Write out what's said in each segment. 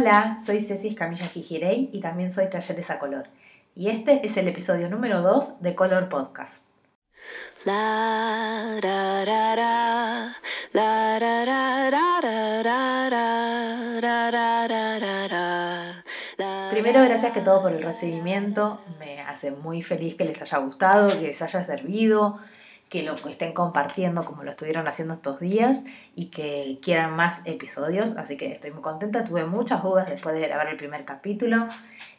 Hola, soy Ceci Camilla Gijirey y también soy Talleres a Color. Y este es el episodio número 2 de Color Podcast. Primero, gracias que todo por el recibimiento. Me hace muy feliz que les haya gustado, que les haya servido, que lo estén compartiendo como lo estuvieron haciendo estos días y que quieran más episodios. Así que estoy muy contenta. Tuve muchas dudas después de grabar el primer capítulo,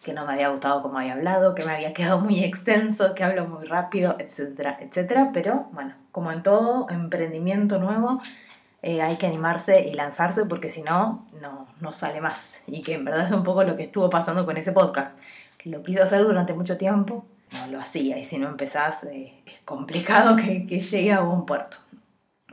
que no me había gustado como había hablado, que me había quedado muy extenso, que hablo muy rápido, etcétera, etcétera. Pero bueno, como en todo emprendimiento nuevo, eh, hay que animarse y lanzarse porque si no, no, no sale más. Y que en verdad es un poco lo que estuvo pasando con ese podcast. Lo quise hacer durante mucho tiempo, no lo hacía y si no empezás eh, es complicado que, que llegue a un puerto.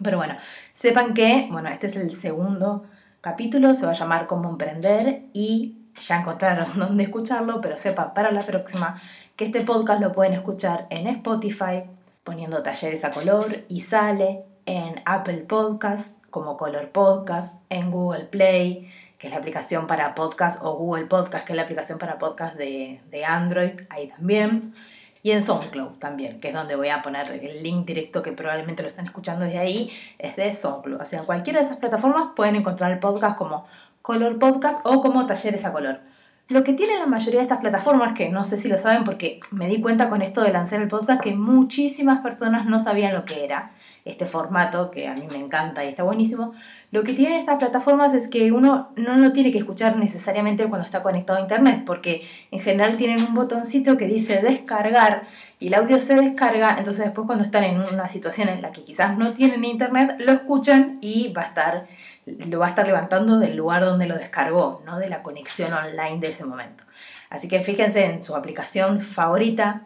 Pero bueno, sepan que, bueno, este es el segundo capítulo, se va a llamar Cómo emprender y ya encontraron dónde escucharlo, pero sepan para la próxima que este podcast lo pueden escuchar en Spotify poniendo talleres a color y sale en Apple Podcast como Color Podcast, en Google Play, que es la aplicación para podcast, o Google Podcast, que es la aplicación para podcast de, de Android, ahí también. Y en SoundCloud también, que es donde voy a poner el link directo que probablemente lo están escuchando desde ahí, es de SoundCloud. O sea, en cualquiera de esas plataformas pueden encontrar el podcast como Color Podcast o como Talleres a Color. Lo que tienen la mayoría de estas plataformas, que no sé si lo saben porque me di cuenta con esto de lanzar el podcast que muchísimas personas no sabían lo que era este formato que a mí me encanta y está buenísimo. Lo que tienen estas plataformas es que uno no lo tiene que escuchar necesariamente cuando está conectado a internet, porque en general tienen un botoncito que dice descargar y el audio se descarga, entonces después cuando están en una situación en la que quizás no tienen internet, lo escuchan y va a estar, lo va a estar levantando del lugar donde lo descargó, ¿no? de la conexión online de ese momento. Así que fíjense en su aplicación favorita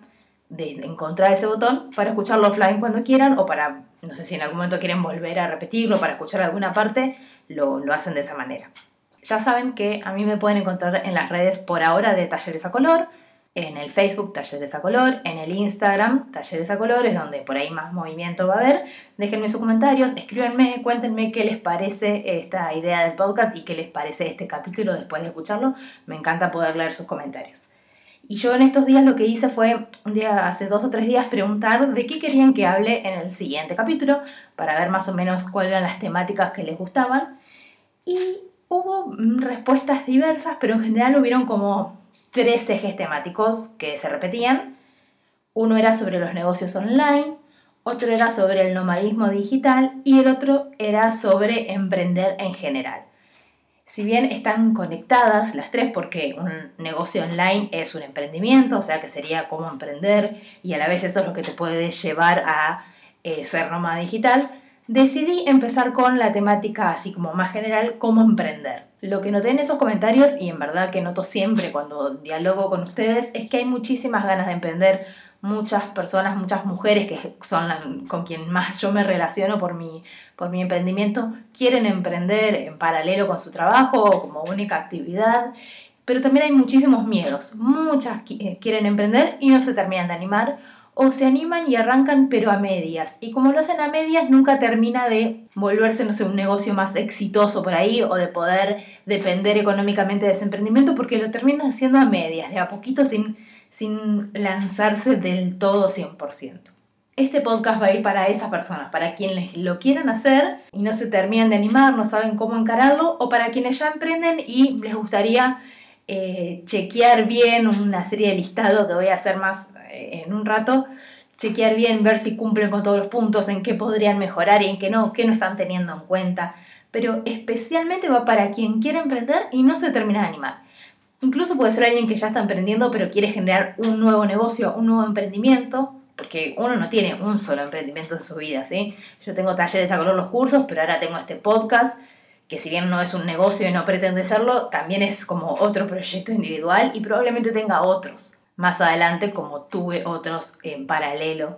de encontrar ese botón para escucharlo offline cuando quieran o para no sé si en algún momento quieren volver a repetirlo para escuchar alguna parte, lo, lo hacen de esa manera. Ya saben que a mí me pueden encontrar en las redes por ahora de Talleres a Color, en el Facebook Talleres a Color, en el Instagram Talleres a Color, es donde por ahí más movimiento va a haber. Déjenme sus comentarios, escríbanme, cuéntenme qué les parece esta idea del podcast y qué les parece este capítulo después de escucharlo. Me encanta poder leer sus comentarios. Y yo en estos días lo que hice fue, un día, hace dos o tres días, preguntar de qué querían que hable en el siguiente capítulo, para ver más o menos cuáles eran las temáticas que les gustaban. Y hubo respuestas diversas, pero en general hubieron como tres ejes temáticos que se repetían. Uno era sobre los negocios online, otro era sobre el nomadismo digital y el otro era sobre emprender en general si bien están conectadas las tres porque un negocio online es un emprendimiento, o sea que sería cómo emprender y a la vez eso es lo que te puede llevar a eh, ser nómada digital, decidí empezar con la temática así como más general, cómo emprender. Lo que noté en esos comentarios, y en verdad que noto siempre cuando dialogo con ustedes, es que hay muchísimas ganas de emprender, muchas personas, muchas mujeres que son con quien más yo me relaciono por mi, por mi emprendimiento, quieren emprender en paralelo con su trabajo o como única actividad, pero también hay muchísimos miedos. Muchas eh, quieren emprender y no se terminan de animar o se animan y arrancan pero a medias. Y como lo hacen a medias, nunca termina de volverse, no sé, un negocio más exitoso por ahí o de poder depender económicamente de ese emprendimiento porque lo terminan haciendo a medias, de a poquito sin sin lanzarse del todo 100%. Este podcast va a ir para esas personas, para quienes lo quieran hacer y no se terminan de animar, no saben cómo encararlo, o para quienes ya emprenden y les gustaría eh, chequear bien una serie de listados que voy a hacer más eh, en un rato, chequear bien, ver si cumplen con todos los puntos, en qué podrían mejorar y en qué no, qué no están teniendo en cuenta. Pero especialmente va para quien quiere emprender y no se termina de animar. Incluso puede ser alguien que ya está emprendiendo pero quiere generar un nuevo negocio, un nuevo emprendimiento, porque uno no tiene un solo emprendimiento en su vida, ¿sí? Yo tengo talleres a color los cursos, pero ahora tengo este podcast, que si bien no es un negocio y no pretende serlo, también es como otro proyecto individual y probablemente tenga otros más adelante, como tuve otros en paralelo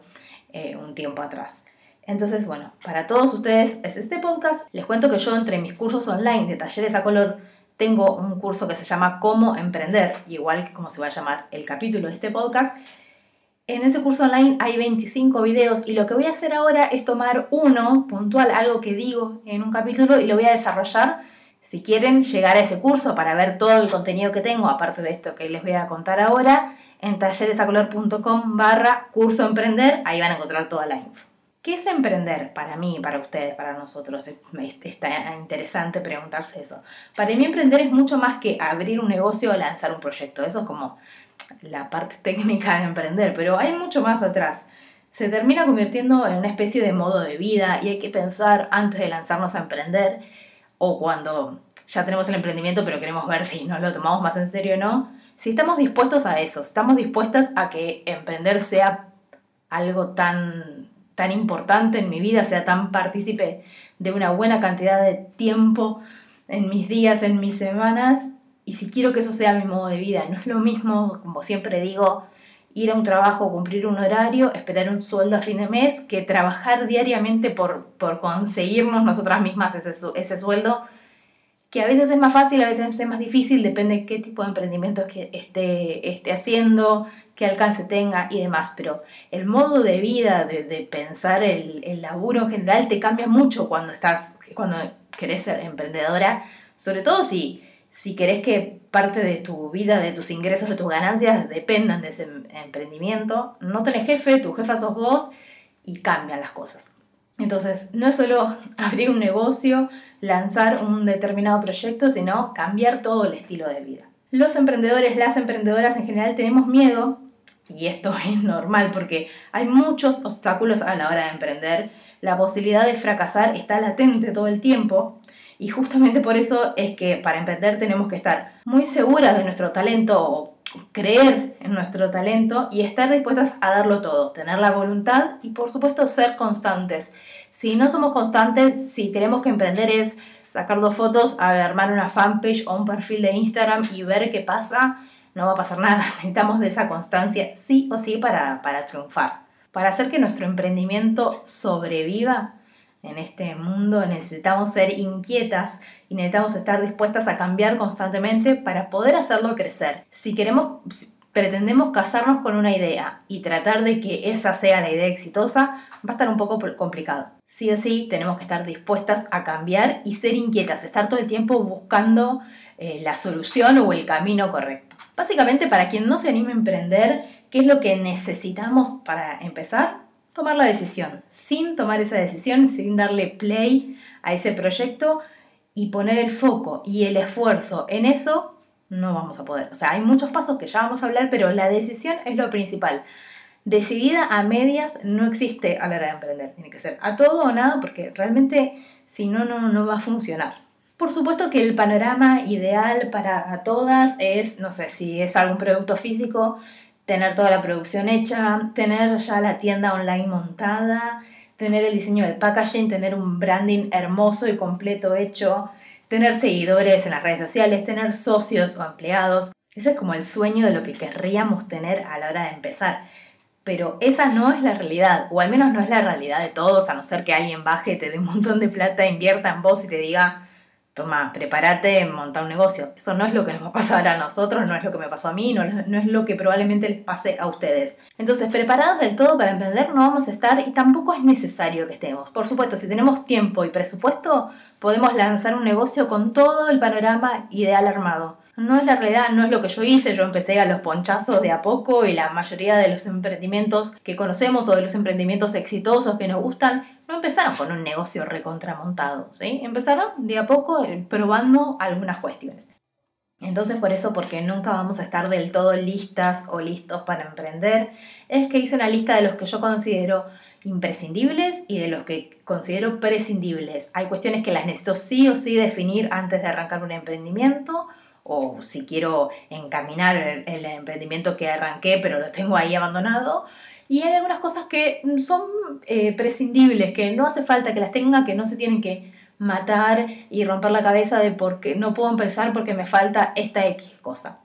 eh, un tiempo atrás. Entonces, bueno, para todos ustedes es este podcast. Les cuento que yo entre mis cursos online de talleres a color tengo un curso que se llama Cómo Emprender, igual que como se va a llamar el capítulo de este podcast. En ese curso online hay 25 videos y lo que voy a hacer ahora es tomar uno puntual, algo que digo en un capítulo y lo voy a desarrollar Si quieren llegar a ese curso para ver todo el contenido que tengo, aparte de esto que les voy a contar ahora, en talleresacolor.com barra curso emprender, ahí van a encontrar toda la info. ¿Qué es emprender para mí, para ustedes, para nosotros? Está interesante preguntarse eso. Para mí emprender es mucho más que abrir un negocio o lanzar un proyecto. Eso es como la parte técnica de emprender, pero hay mucho más atrás. Se termina convirtiendo en una especie de modo de vida y hay que pensar antes de lanzarnos a emprender o cuando ya tenemos el emprendimiento pero queremos ver si nos lo tomamos más en serio o no, si estamos dispuestos a eso, estamos dispuestas a que emprender sea algo tan, tan importante en mi vida, sea tan partícipe de una buena cantidad de tiempo en mis días, en mis semanas, y si quiero que eso sea mi modo de vida, no es lo mismo, como siempre digo, ir a un trabajo, cumplir un horario, esperar un sueldo a fin de mes, que trabajar diariamente por, por conseguirnos nosotras mismas ese, ese sueldo, que a veces es más fácil, a veces es más difícil, depende de qué tipo de emprendimiento que esté, esté haciendo, qué alcance tenga y demás, pero el modo de vida, de, pensar el, el, laburo en general, te cambia mucho cuando estás, cuando querés ser emprendedora, sobre todo si si querés que parte de tu vida, de tus ingresos, de tus ganancias dependan de ese emprendimiento, no tenés jefe, tu jefa sos vos y cambian las cosas. Entonces, no es solo abrir un negocio, lanzar un determinado proyecto, sino cambiar todo el estilo de vida. Los emprendedores, las emprendedoras en general tenemos miedo, y esto es normal porque hay muchos obstáculos a la hora de emprender. La posibilidad de fracasar está latente todo el tiempo y justamente por eso es que para emprender tenemos que estar muy seguras de nuestro talento o creer en nuestro talento y estar dispuestas a darlo todo, tener la voluntad y por supuesto ser constantes. Si no somos constantes, si queremos que emprender es sacar dos fotos, armar una fanpage o un perfil de Instagram y ver qué pasa, no va a pasar nada. Necesitamos de esa constancia sí o sí para, para triunfar. Para hacer que nuestro emprendimiento sobreviva, en este mundo necesitamos ser inquietas y necesitamos estar dispuestas a cambiar constantemente para poder hacerlo crecer. Si queremos, pretendemos casarnos con una idea y tratar de que esa sea la idea exitosa, va a estar un poco complicado. Sí o sí, tenemos que estar dispuestas a cambiar y ser inquietas, estar todo el tiempo buscando eh, la solución o el camino correcto. Básicamente, para quien no se anime a emprender, ¿qué es lo que necesitamos para empezar? tomar la decisión. Sin tomar esa decisión, sin darle play a ese proyecto y poner el foco y el esfuerzo en eso, no vamos a poder. O sea, hay muchos pasos que ya vamos a hablar, pero la decisión es lo principal. Decidida a medias no existe a la hora de emprender. Tiene que ser a todo o nada porque realmente si no, no, no va a funcionar. Por supuesto que el panorama ideal para todas es, no sé, si es algún producto físico, tener toda la producción hecha, tener ya la tienda online montada, tener el diseño del packaging, tener un branding hermoso y completo hecho, tener seguidores en las redes sociales, tener socios o empleados. Ese es como el sueño de lo que querríamos tener a la hora de empezar. Pero esa no es la realidad, o al menos no es la realidad de todos, a no ser que alguien baje, te dé un montón de plata, invierta en vos y te diga, toma, prepárate, monta un negocio. Eso no es lo que nos va a pasar a nosotros, no es lo que me pasó a mí, no, no es lo que probablemente les pase a ustedes. Entonces, preparados del todo para emprender no vamos a estar y tampoco es necesario que estemos. Por supuesto, si tenemos tiempo y presupuesto, podemos lanzar un negocio con todo el panorama ideal armado. No es la realidad, no es lo que yo hice, yo empecé a los ponchazos de a poco y la mayoría de los emprendimientos que conocemos o de los emprendimientos exitosos que nos gustan no empezaron con un negocio recontramontado, ¿sí? Empezaron de a poco eh, probando algunas cuestiones. Entonces por eso, porque nunca vamos a estar del todo listas o listos para emprender, es que hice una lista de los que yo considero imprescindibles y de los que considero prescindibles. Hay cuestiones que las necesito sí o sí definir antes de arrancar un emprendimiento o si quiero encaminar el, el emprendimiento que arranqué pero lo tengo ahí abandonado y hay algunas cosas que son eh, prescindibles, que no hace falta que las tenga, que no se tienen que matar y romper la cabeza de porque no puedo empezar porque me falta esta X cosa.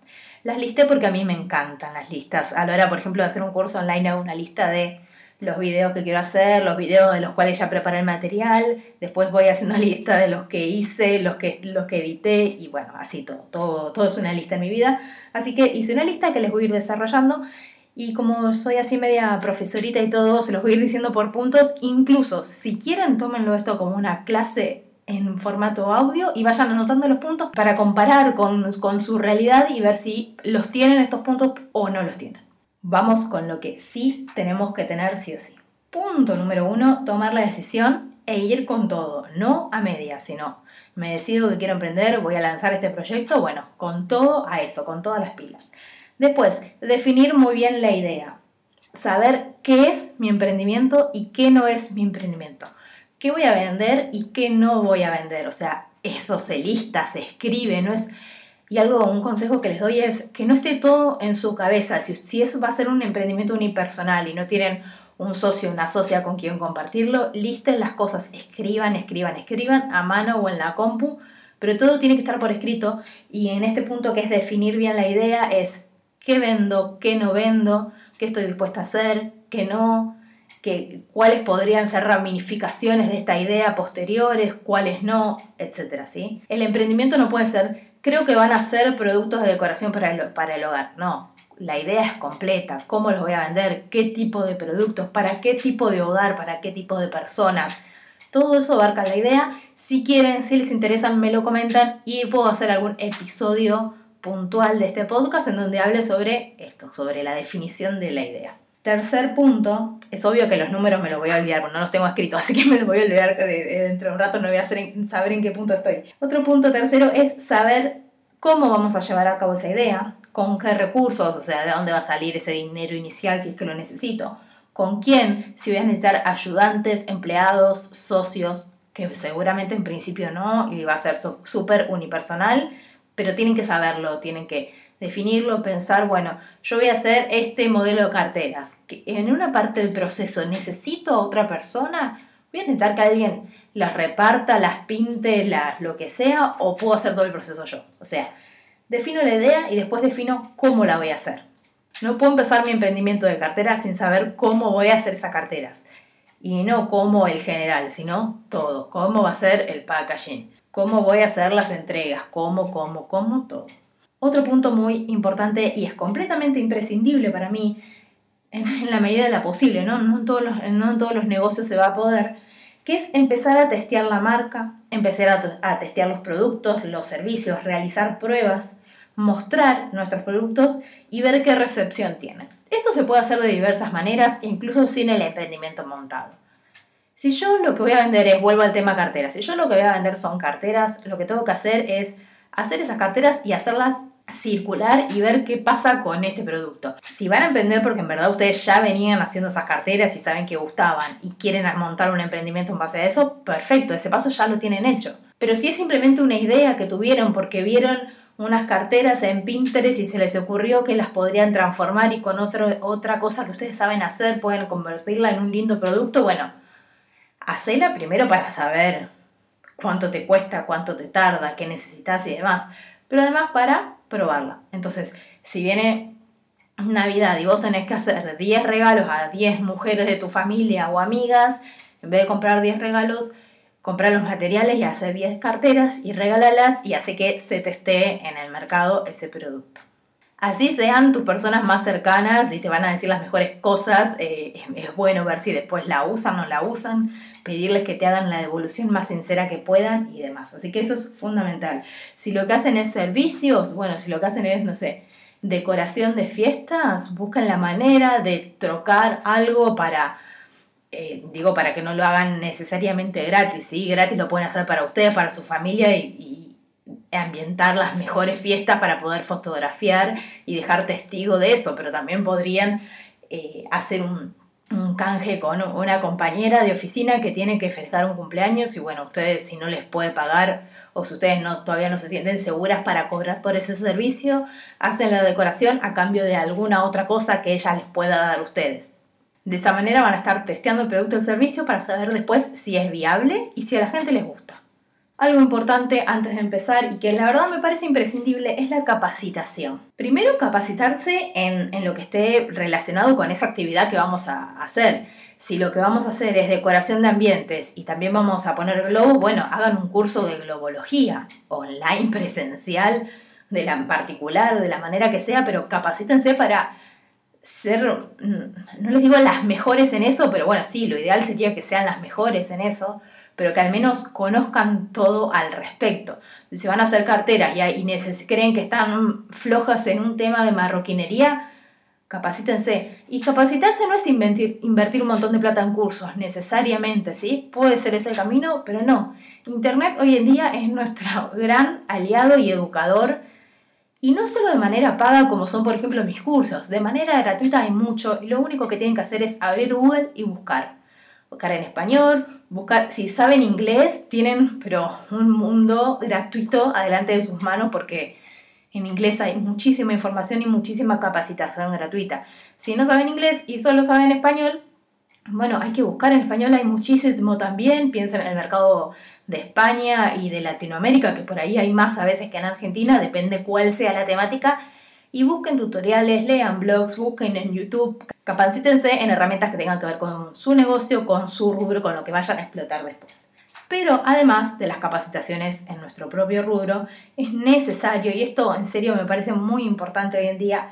Las listé porque a mí me encantan las listas. A la hora, por ejemplo, de hacer un curso online hago una lista de los videos que quiero hacer, los videos de los cuales ya preparé el material, después voy haciendo lista de los que hice, los que, los que edité y bueno, así todo, todo, todo es una lista en mi vida. Así que hice una lista que les voy a ir desarrollando y como soy así media profesorita y todo, se los voy a ir diciendo por puntos. Incluso si quieren, tómenlo esto como una clase en formato audio y vayan anotando los puntos para comparar con, con su realidad y ver si los tienen estos puntos o no los tienen. Vamos con lo que sí tenemos que tener sí o sí. Punto número uno, tomar la decisión e ir con todo, no a medias, sino me decido que quiero emprender, voy a lanzar este proyecto, bueno, con todo a eso, con todas las pilas. Después, definir muy bien la idea, saber qué es mi emprendimiento y qué no es mi emprendimiento, qué voy a vender y qué no voy a vender, o sea, eso se lista, se escribe, no es... Y algo, un consejo que les doy es que no esté todo en su cabeza. Si, si eso va a ser un emprendimiento unipersonal y no tienen un socio, una socia con quien compartirlo, listen las cosas, escriban, escriban, escriban a mano o en la compu, pero todo tiene que estar por escrito y en este punto que es definir bien la idea es qué vendo, qué no vendo, qué estoy dispuesta a hacer, qué no, qué, cuáles podrían ser ramificaciones de esta idea posteriores, cuáles no, etc. ¿sí? El emprendimiento no puede ser, creo que van a ser productos de decoración para el, para el hogar, no, la idea es completa, cómo los voy a vender, qué tipo de productos, para qué tipo de hogar, para qué tipo de personas. Todo eso abarca la idea. Si quieren, si les interesa, me lo comentan y puedo hacer algún episodio puntual de este podcast en donde hable sobre esto, sobre la definición de la idea. Tercer punto, es obvio que los números me los voy a olvidar, no los tengo escritos, así que me los voy a olvidar dentro de un rato, no voy a saber en qué punto estoy. Otro punto tercero es saber cómo vamos a llevar a cabo esa idea, con qué recursos, o sea, de dónde va a salir ese dinero inicial si es que lo necesito, con quién, si voy a necesitar ayudantes, empleados, socios, que seguramente en principio no, y va a ser súper unipersonal, pero tienen que saberlo, tienen que definirlo, pensar, bueno, yo voy a hacer este modelo de carteras, que en una parte del proceso necesito a otra persona, voy a necesitar que alguien las reparta, las pinte, las, lo que sea, o puedo hacer todo el proceso yo. O sea, defino la idea y después defino cómo la voy a hacer. No puedo empezar mi emprendimiento de carteras sin saber cómo voy a hacer esas carteras. Y no como el general, sino todo. Cómo va a ser el packaging. Cómo voy a hacer las entregas. Cómo, cómo, cómo, todo. Otro punto muy importante y es completamente imprescindible para mí, en, la medida de la posible, ¿no? En todos los, no en todos los negocios se va a poder, que es empezar a testear la marca, empezar a, testear los productos, los servicios, realizar pruebas, mostrar nuestros productos y ver qué recepción tienen. Esto se puede hacer de diversas maneras, incluso sin el emprendimiento montado. Si yo lo que voy a vender es, vuelvo al tema carteras, si yo lo que voy a vender son carteras, lo que tengo que hacer es hacer esas carteras y hacerlas circular y ver qué pasa con este producto. Si van a emprender porque en verdad ustedes ya venían haciendo esas carteras y saben que gustaban y quieren montar un emprendimiento en base a eso, perfecto, ese paso ya lo tienen hecho. Pero si es simplemente una idea que tuvieron porque vieron unas carteras en Pinterest y se les ocurrió que las podrían transformar y con otra cosa que ustedes saben hacer pueden convertirla en un lindo producto, bueno, hacela primero para saber cuánto te cuesta, cuánto te tarda, qué necesitas y demás, pero además para probarla. Entonces, si viene Navidad y vos tenés que hacer 10 regalos a 10 mujeres de tu familia o amigas, en vez de comprar 10 regalos, comprar los materiales y hacer 10 carteras y regálalas y hace que se teste en el mercado ese producto. Así sean tus personas más cercanas y te van a decir las mejores cosas, eh, es bueno ver si después la usan o no la usan, pedirles que te hagan la devolución más sincera que puedan y demás. Así que eso es fundamental. Si lo que hacen es servicios, bueno, si lo que hacen es, no sé, decoración de fiestas, buscan la manera de trocar algo para, eh, digo, para que no lo hagan necesariamente gratis, ¿sí? Gratis lo pueden hacer para ustedes, para su familia y, ambientar las mejores fiestas para poder fotografiar y dejar testigo de eso, pero también podrían eh, hacer un, un canje con una compañera de oficina que tiene que festejar un cumpleaños y bueno, ustedes si no les puede pagar o si ustedes no, todavía no se sienten seguras para cobrar por ese servicio, hacen la decoración a cambio de alguna otra cosa que ella les pueda dar a ustedes. De esa manera van a estar testeando el producto o servicio para saber después si es viable y si a la gente les gusta. Algo importante antes de empezar y que la verdad me parece imprescindible es la capacitación. Primero capacitarse en, lo que esté relacionado con esa actividad que vamos a hacer. Si lo que vamos a hacer es decoración de ambientes y también vamos a poner globos, bueno, hagan un curso de globología, online, presencial, de la en particular, de la manera que sea, pero capacítense para ser, mm, no les digo las mejores en eso, pero bueno, sí, lo ideal sería que sean las mejores en eso, pero que al menos conozcan todo al respecto. Si van a hacer carteras y, y creen que están flojas en un tema de marroquinería, capacítense. Y capacitarse no es invertir, un montón de plata en cursos, necesariamente, ¿sí? Puede ser ese el camino, pero no. Internet hoy en día es nuestro gran aliado y educador. Y no solo de manera paga como son por ejemplo mis cursos, de manera gratuita hay mucho y lo único que tienen que hacer es abrir Google y buscar buscar en español, buscar, si saben inglés, tienen pero un mundo gratuito adelante de sus manos porque en inglés hay muchísima información y muchísima capacitación gratuita. Si no saben inglés y solo saben español, bueno, hay que buscar en español, hay muchísimo también, piensen en el mercado de España y de Latinoamérica, que por ahí hay más a veces que en Argentina, depende cuál sea la temática, y busquen tutoriales, lean blogs, busquen en YouTube, capacítense en herramientas que tengan que ver con su negocio, con su rubro, con lo que vayan a explotar después. Pero además de las capacitaciones en nuestro propio rubro, es necesario, y esto en serio me parece muy importante hoy en día,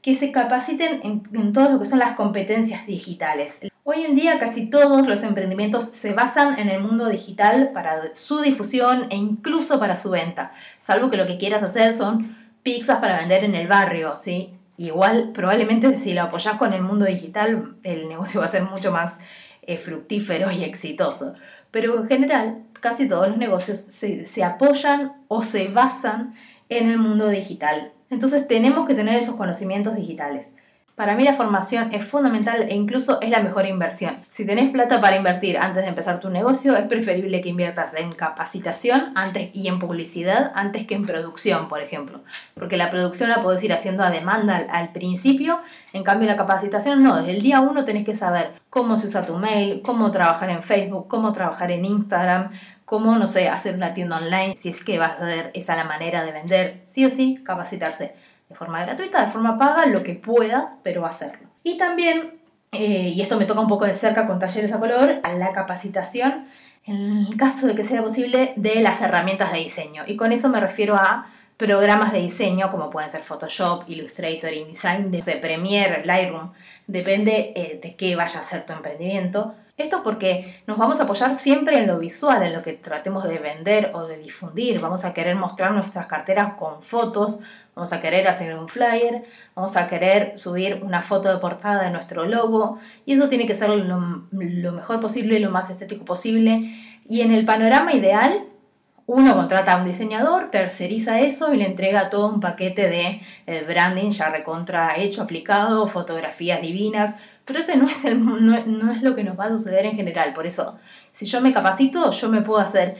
que se capaciten en, en todo lo que son las competencias digitales. Hoy en día casi todos los emprendimientos se basan en el mundo digital para su difusión e incluso para su venta, salvo que lo que quieras hacer son pizzas para vender en el barrio, ¿sí? Igual, probablemente si lo apoyas con el mundo digital, el negocio va a ser mucho más eh, fructífero y exitoso. Pero en general, casi todos los negocios se, se apoyan o se basan en el mundo digital. Entonces tenemos que tener esos conocimientos digitales. Para mí la formación es fundamental e incluso es la mejor inversión. Si tenés plata para invertir antes de empezar tu negocio, es preferible que inviertas en capacitación antes y en publicidad antes que en producción, por ejemplo. Porque la producción la podés ir haciendo a demanda al, al principio, en cambio la capacitación no. Desde el día uno tenés que saber cómo se usa tu mail, cómo trabajar en Facebook, cómo trabajar en Instagram, cómo, no sé, hacer una tienda online, si es que vas a hacer esa la manera de vender. Sí o sí, capacitarse de forma gratuita, de forma paga, lo que puedas, pero hacerlo. Y también, eh, y esto me toca un poco de cerca con talleres a color, a la capacitación, en el caso de que sea posible, de las herramientas de diseño. Y con eso me refiero a programas de diseño como pueden ser Photoshop, Illustrator, InDesign, de Premiere, Lightroom, depende eh, de qué vaya a ser tu emprendimiento. Esto porque nos vamos a apoyar siempre en lo visual, en lo que tratemos de vender o de difundir. Vamos a querer mostrar nuestras carteras con fotos, vamos a querer hacer un flyer, vamos a querer subir una foto de portada de nuestro logo y eso tiene que ser lo, mejor posible, lo más estético posible. Y en el panorama ideal, uno contrata a un diseñador, terceriza eso y le entrega todo un paquete de eh, branding ya recontra hecho, aplicado, fotografías divinas, pero ese no es, el, no, es lo que nos va a suceder en general. Por eso, si yo me capacito, yo me puedo hacer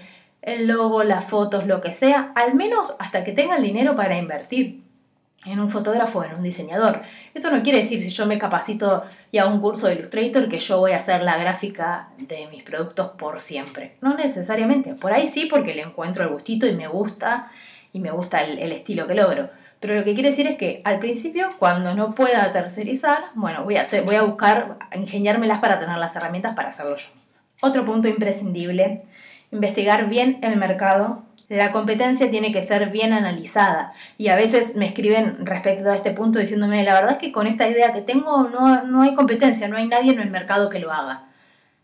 el logo, las fotos, lo que sea, al menos hasta que tenga el dinero para invertir en un fotógrafo, en un diseñador. Esto no quiere decir si yo me capacito y hago un curso de Illustrator que yo voy a hacer la gráfica de mis productos por siempre. No necesariamente. Por ahí sí porque le encuentro el gustito y me gusta y me gusta el, estilo que logro. Pero lo que quiere decir es que al principio, cuando no pueda tercerizar, bueno, voy a, voy a buscar ingeniármelas para tener las herramientas para hacerlo yo. Otro punto imprescindible, investigar bien el mercado. La competencia tiene que ser bien analizada y a veces me escriben respecto a este punto diciéndome, la verdad es que con esta idea que tengo no, no hay competencia, no hay nadie en el mercado que lo haga.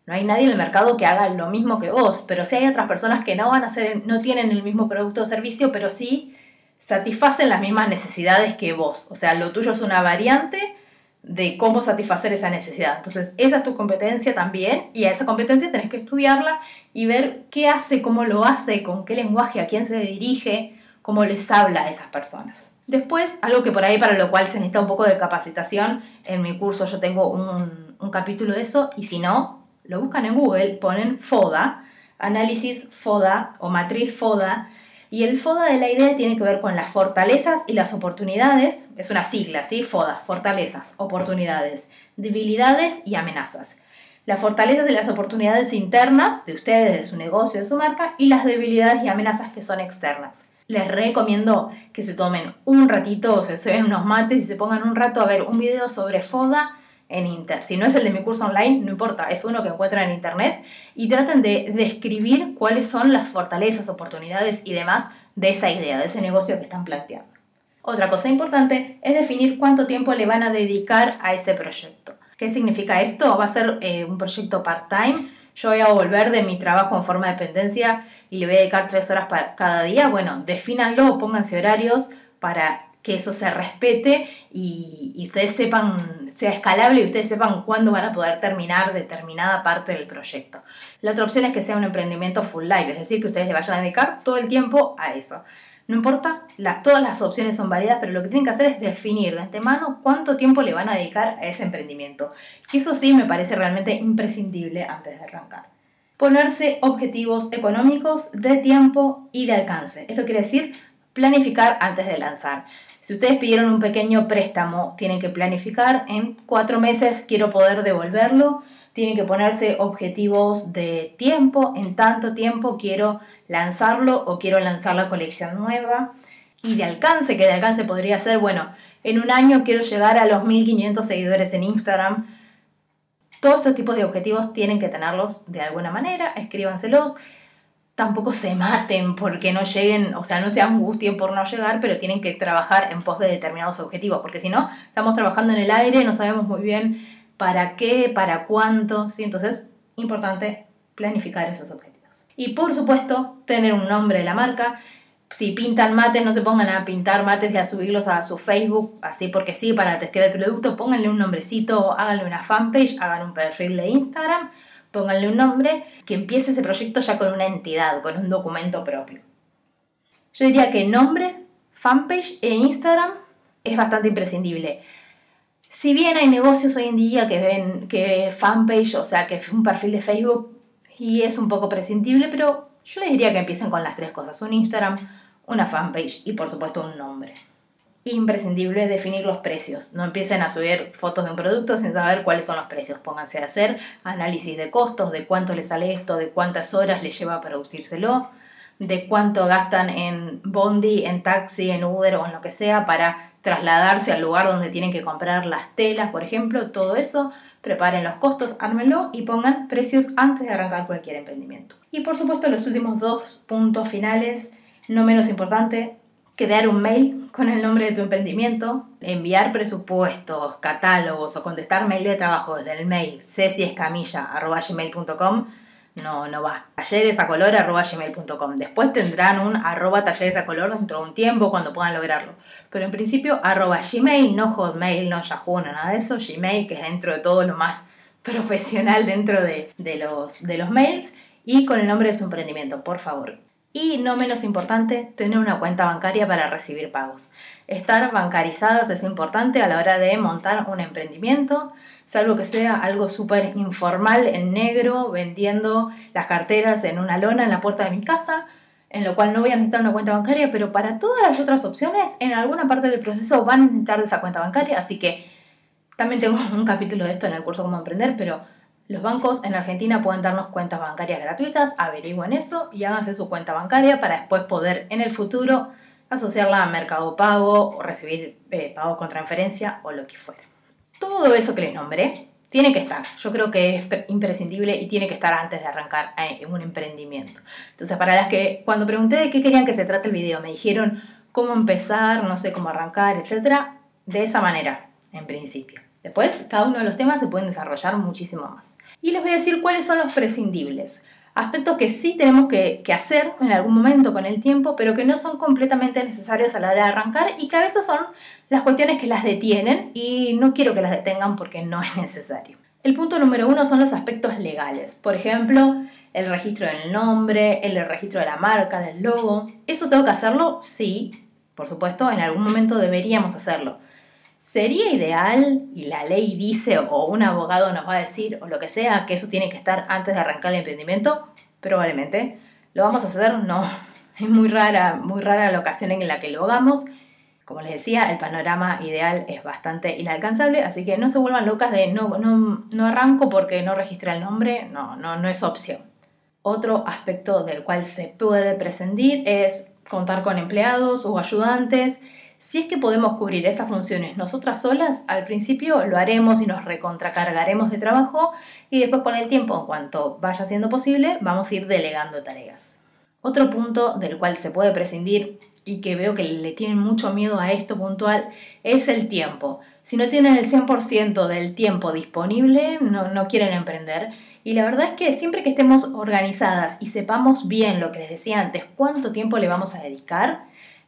No hay nadie en el mercado que haga lo mismo que vos, pero sí hay otras personas que no van a hacer, no tienen el mismo producto o servicio, pero sí satisfacen las mismas necesidades que vos. O sea, lo tuyo es una variante de cómo satisfacer esa necesidad. Entonces, esa es tu competencia también y a esa competencia tenés que estudiarla y ver qué hace, cómo lo hace, con qué lenguaje, a quién se dirige, cómo les habla a esas personas. Después, algo que por ahí para lo cual se necesita un poco de capacitación, en mi curso yo tengo un, un capítulo de eso y si no, lo buscan en Google, ponen FODA, análisis FODA o matriz FODA, y el FODA de la idea tiene que ver con las fortalezas y las oportunidades, es una sigla, ¿sí? FODA, fortalezas, oportunidades, debilidades y amenazas. Las fortalezas y las oportunidades internas de ustedes, de su negocio, de su marca, y las debilidades y amenazas que son externas. Les recomiendo que se tomen un ratito, se ven unos mates y se pongan un rato a ver un video sobre FODA en. Si no es el de mi curso online, no importa, es uno que encuentran en Internet y traten de describir cuáles son las fortalezas, oportunidades y demás de esa idea, de ese negocio que están planteando. Otra cosa importante es definir cuánto tiempo le van a dedicar a ese proyecto. ¿Qué significa esto? ¿Va a ser eh, un proyecto part-time? yo voy a volver de mi trabajo en forma de dependencia y le voy a dedicar tres horas para cada día, bueno, defínanlo, pónganse horarios para que eso se respete y, ustedes sepan, sea escalable y ustedes sepan cuándo van a poder terminar determinada parte del proyecto. La otra opción es que sea un emprendimiento full life, es decir, que ustedes le vayan a dedicar todo el tiempo a eso. No importa, todas las opciones son válidas, pero lo que tienen que hacer es definir de antemano cuánto tiempo le van a dedicar a ese emprendimiento. Que eso sí me parece realmente imprescindible antes de arrancar. Ponerse objetivos económicos de tiempo y de alcance. Esto quiere decir planificar antes de lanzar. Si ustedes pidieron un pequeño préstamo, tienen que planificar en cuatro meses quiero poder devolverlo. Tienen que ponerse objetivos de tiempo. En tanto tiempo quiero lanzarlo o quiero lanzar la colección nueva. Y de alcance, que de alcance podría ser, bueno, en un año quiero llegar a los 1500 seguidores en Instagram. Todos estos tipos de objetivos tienen que tenerlos de alguna manera, escríbanselos tampoco se maten porque no lleguen, o sea, no se angustien por no llegar, pero tienen que trabajar en pos de determinados objetivos, porque si no, estamos trabajando en el aire, no sabemos muy bien para qué, para cuánto, ¿sí? Entonces, importante planificar esos objetivos. Y por supuesto, tener un nombre de la marca. Si pintan mates, no se pongan a pintar mates y a subirlos a su Facebook, así porque sí, para testear el producto, pónganle un nombrecito, háganle una fanpage, hagan un perfil de Instagram pónganle un nombre, que empiece ese proyecto ya con una entidad, con un documento propio. Yo diría que nombre, fanpage e Instagram es bastante imprescindible. Si bien hay negocios hoy en día que ven que fanpage, o sea, que es un perfil de Facebook, y es un poco prescindible, pero yo les diría que empiecen con las tres cosas, un Instagram, una fanpage y por supuesto un nombre imprescindible definir los precios. No empiecen a subir fotos de un producto sin saber cuáles son los precios. Pónganse a hacer análisis de costos, de cuánto les sale esto, de cuántas horas les lleva a producírselo, de cuánto gastan en Bondi, en taxi, en Uber o en lo que sea para trasladarse al lugar donde tienen que comprar las telas, por ejemplo. Todo eso, preparen los costos, ármenlo y pongan precios antes de arrancar cualquier emprendimiento. Y por supuesto, los últimos dos puntos finales, no menos importante, crear un mail con el nombre de tu emprendimiento, enviar presupuestos, catálogos o contestar mail de trabajo desde el mail ceciescamilla.gmail.com no, no va. Talleresacolor.gmail.com Después tendrán un arroba talleresacolor dentro de un tiempo cuando puedan lograrlo. Pero en principio arroba gmail, no hotmail, no yahoo, no nada de eso. Gmail, que es dentro de todo lo más profesional dentro de, los, de los mails. Y con el nombre de su emprendimiento, por favor. Y no menos importante, tener una cuenta bancaria para recibir pagos. Estar bancarizadas es importante a la hora de montar un emprendimiento, salvo que sea algo súper informal en negro, vendiendo las carteras en una lona en la puerta de mi casa, en lo cual no voy a necesitar una cuenta bancaria, pero para todas las otras opciones, en alguna parte del proceso van a necesitar de esa cuenta bancaria, así que también tengo un capítulo de esto en el curso Cómo Emprender, pero los bancos en Argentina pueden darnos cuentas bancarias gratuitas, averigüen eso y háganse su cuenta bancaria para después poder en el futuro asociarla a Mercado Pago o recibir eh, pagos con transferencia o lo que fuera. Todo eso que les nombré tiene que estar. Yo creo que es imprescindible y tiene que estar antes de arrancar eh, en un emprendimiento. Entonces, para las que cuando pregunté de qué querían que se trate el video, me dijeron cómo empezar, no sé cómo arrancar, etcétera, de esa manera, en principio. Después, cada uno de los temas se pueden desarrollar muchísimo más. Y les voy a decir cuáles son los prescindibles. Aspectos que sí tenemos que, hacer en algún momento con el tiempo, pero que no son completamente necesarios a la hora de arrancar y que a veces son las cuestiones que las detienen y no quiero que las detengan porque no es necesario. El punto número uno son los aspectos legales. Por ejemplo, el registro del nombre, el registro de la marca, del logo. ¿Eso tengo que hacerlo? Sí, por supuesto, en algún momento deberíamos hacerlo. ¿Sería ideal, y la ley dice, o un abogado nos va a decir, o lo que sea, que eso tiene que estar antes de arrancar el emprendimiento? Probablemente. ¿Lo vamos a hacer? No. Es muy rara, muy rara la ocasión en la que lo hagamos. Como les decía, el panorama ideal es bastante inalcanzable, así que no se vuelvan locas de no, no, no arranco porque no registra el nombre, no, no, no es opción. Otro aspecto del cual se puede prescindir es contar con empleados o ayudantes si es que podemos cubrir esas funciones nosotras solas, al principio lo haremos y nos recontracargaremos de trabajo y después con el tiempo, en cuanto vaya siendo posible, vamos a ir delegando tareas. Otro punto del cual se puede prescindir y que veo que le tienen mucho miedo a esto puntual es el tiempo. Si no tienen el 100% del tiempo disponible, no, no quieren emprender. Y la verdad es que siempre que estemos organizadas y sepamos bien lo que les decía antes, cuánto tiempo le vamos a dedicar,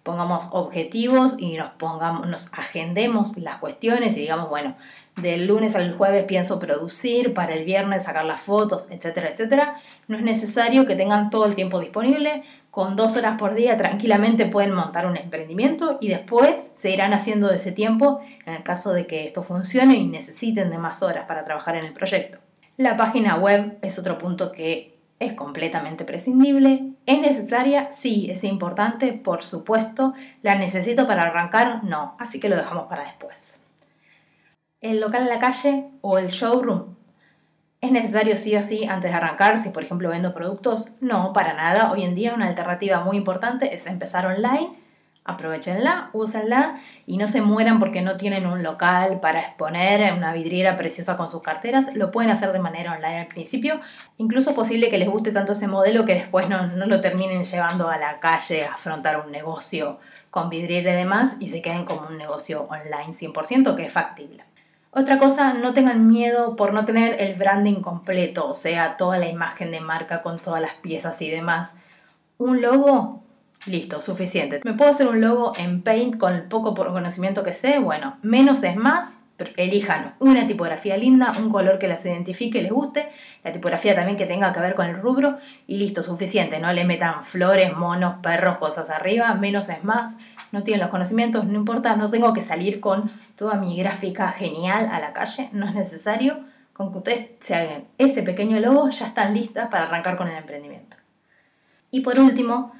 pongamos objetivos y nos pongamos, nos agendemos las cuestiones y digamos, bueno, del lunes al jueves pienso producir, para el viernes sacar las fotos, etcétera, etcétera. No es necesario que tengan todo el tiempo disponible. Con dos horas por día tranquilamente pueden montar un emprendimiento y después se irán haciendo de ese tiempo en el caso de que esto funcione y necesiten de más horas para trabajar en el proyecto. La página web es otro punto que es completamente prescindible. ¿Es necesaria? Sí, es importante, por supuesto. ¿La necesito para arrancar? No, así que lo dejamos para después. ¿El local en la calle o el showroom? ¿Es necesario sí o sí antes de arrancar si por ejemplo vendo productos? No, para nada. Hoy en día una alternativa muy importante es empezar online aprovechenla, úsenla y no se mueran porque no tienen un local para exponer una vidriera preciosa con sus carteras. Lo pueden hacer de manera online al principio. Incluso es posible que les guste tanto ese modelo que después no, no lo terminen llevando a la calle a afrontar un negocio con vidriera y demás y se queden como un negocio online 100% que es factible. Otra cosa, no tengan miedo por no tener el branding completo, o sea, toda la imagen de marca con todas las piezas y demás. Un logo Listo, suficiente. ¿Me puedo hacer un logo en Paint con el poco conocimiento que sé? Bueno, menos es más. Elijan una tipografía linda, un color que las identifique les guste, la tipografía también que tenga que ver con el rubro y listo, suficiente. No le metan flores, monos, perros, cosas arriba, menos es más. No tienen los conocimientos, no importa, no tengo que salir con toda mi gráfica genial a la calle, no es necesario. Con que ustedes se hagan ese pequeño logo, ya están listas para arrancar con el emprendimiento. Y por último,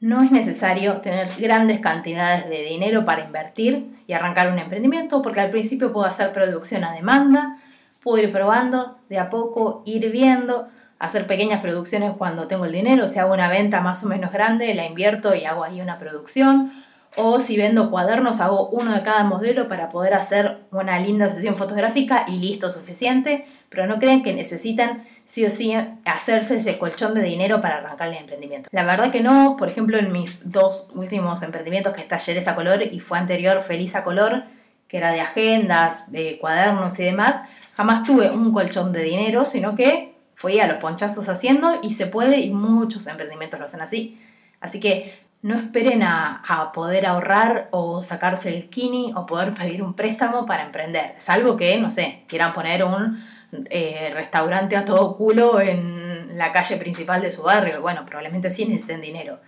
no es necesario tener grandes cantidades de dinero para invertir y arrancar un emprendimiento porque al principio puedo hacer producción a demanda, puedo ir probando de a poco, ir viendo, hacer pequeñas producciones cuando tengo el dinero, si hago una venta más o menos grande, la invierto y hago ahí una producción, o si vendo cuadernos, hago uno de cada modelo para poder hacer una linda sesión fotográfica y listo, suficiente, pero no creen que necesitan sí o sí hacerse ese colchón de dinero para arrancar el emprendimiento. La verdad que no, por ejemplo, en mis dos últimos emprendimientos, que es Talleres a Color y fue anterior Feliz a Color, que era de agendas, de cuadernos y demás, jamás tuve un colchón de dinero, sino que fui a los ponchazos haciendo y se puede y muchos emprendimientos lo hacen así. Así que no esperen a, a, poder ahorrar o sacarse el kini o poder pedir un préstamo para emprender, salvo que, no sé, quieran poner un eh, restaurante a todo culo en la calle principal de su barrio. Bueno, probablemente sí necesiten dinero.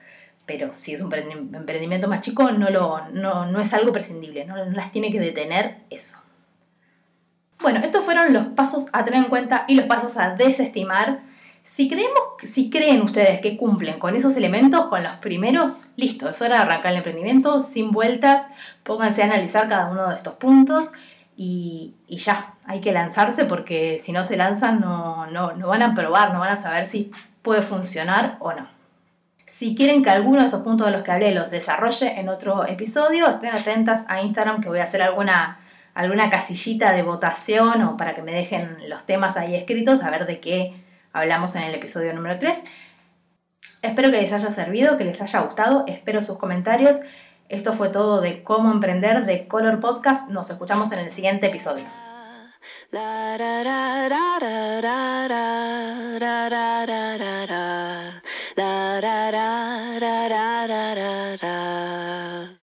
Pero si es un emprendimiento más chico, no, lo, no, es algo prescindible, no, no las tiene que detener eso. Bueno, estos fueron los pasos a tener en cuenta y los pasos a desestimar. Si, creemos, si creen ustedes que cumplen con esos elementos, con los primeros, listo, es hora de arrancar el emprendimiento sin vueltas, pónganse a analizar cada uno de estos puntos y, ya, hay que lanzarse porque si no se lanzan no, no, no van a probar, no van a saber si puede funcionar o no. Si quieren que alguno de estos puntos de los que hablé los desarrolle en otro episodio, estén atentas a Instagram que voy a hacer alguna, alguna casillita de votación o para que me dejen los temas ahí escritos, a ver de qué hablamos en el episodio número 3. Espero que les haya servido, que les haya gustado, espero sus comentarios. Esto fue todo de cómo emprender de Color Podcast. Nos escuchamos en el siguiente episodio.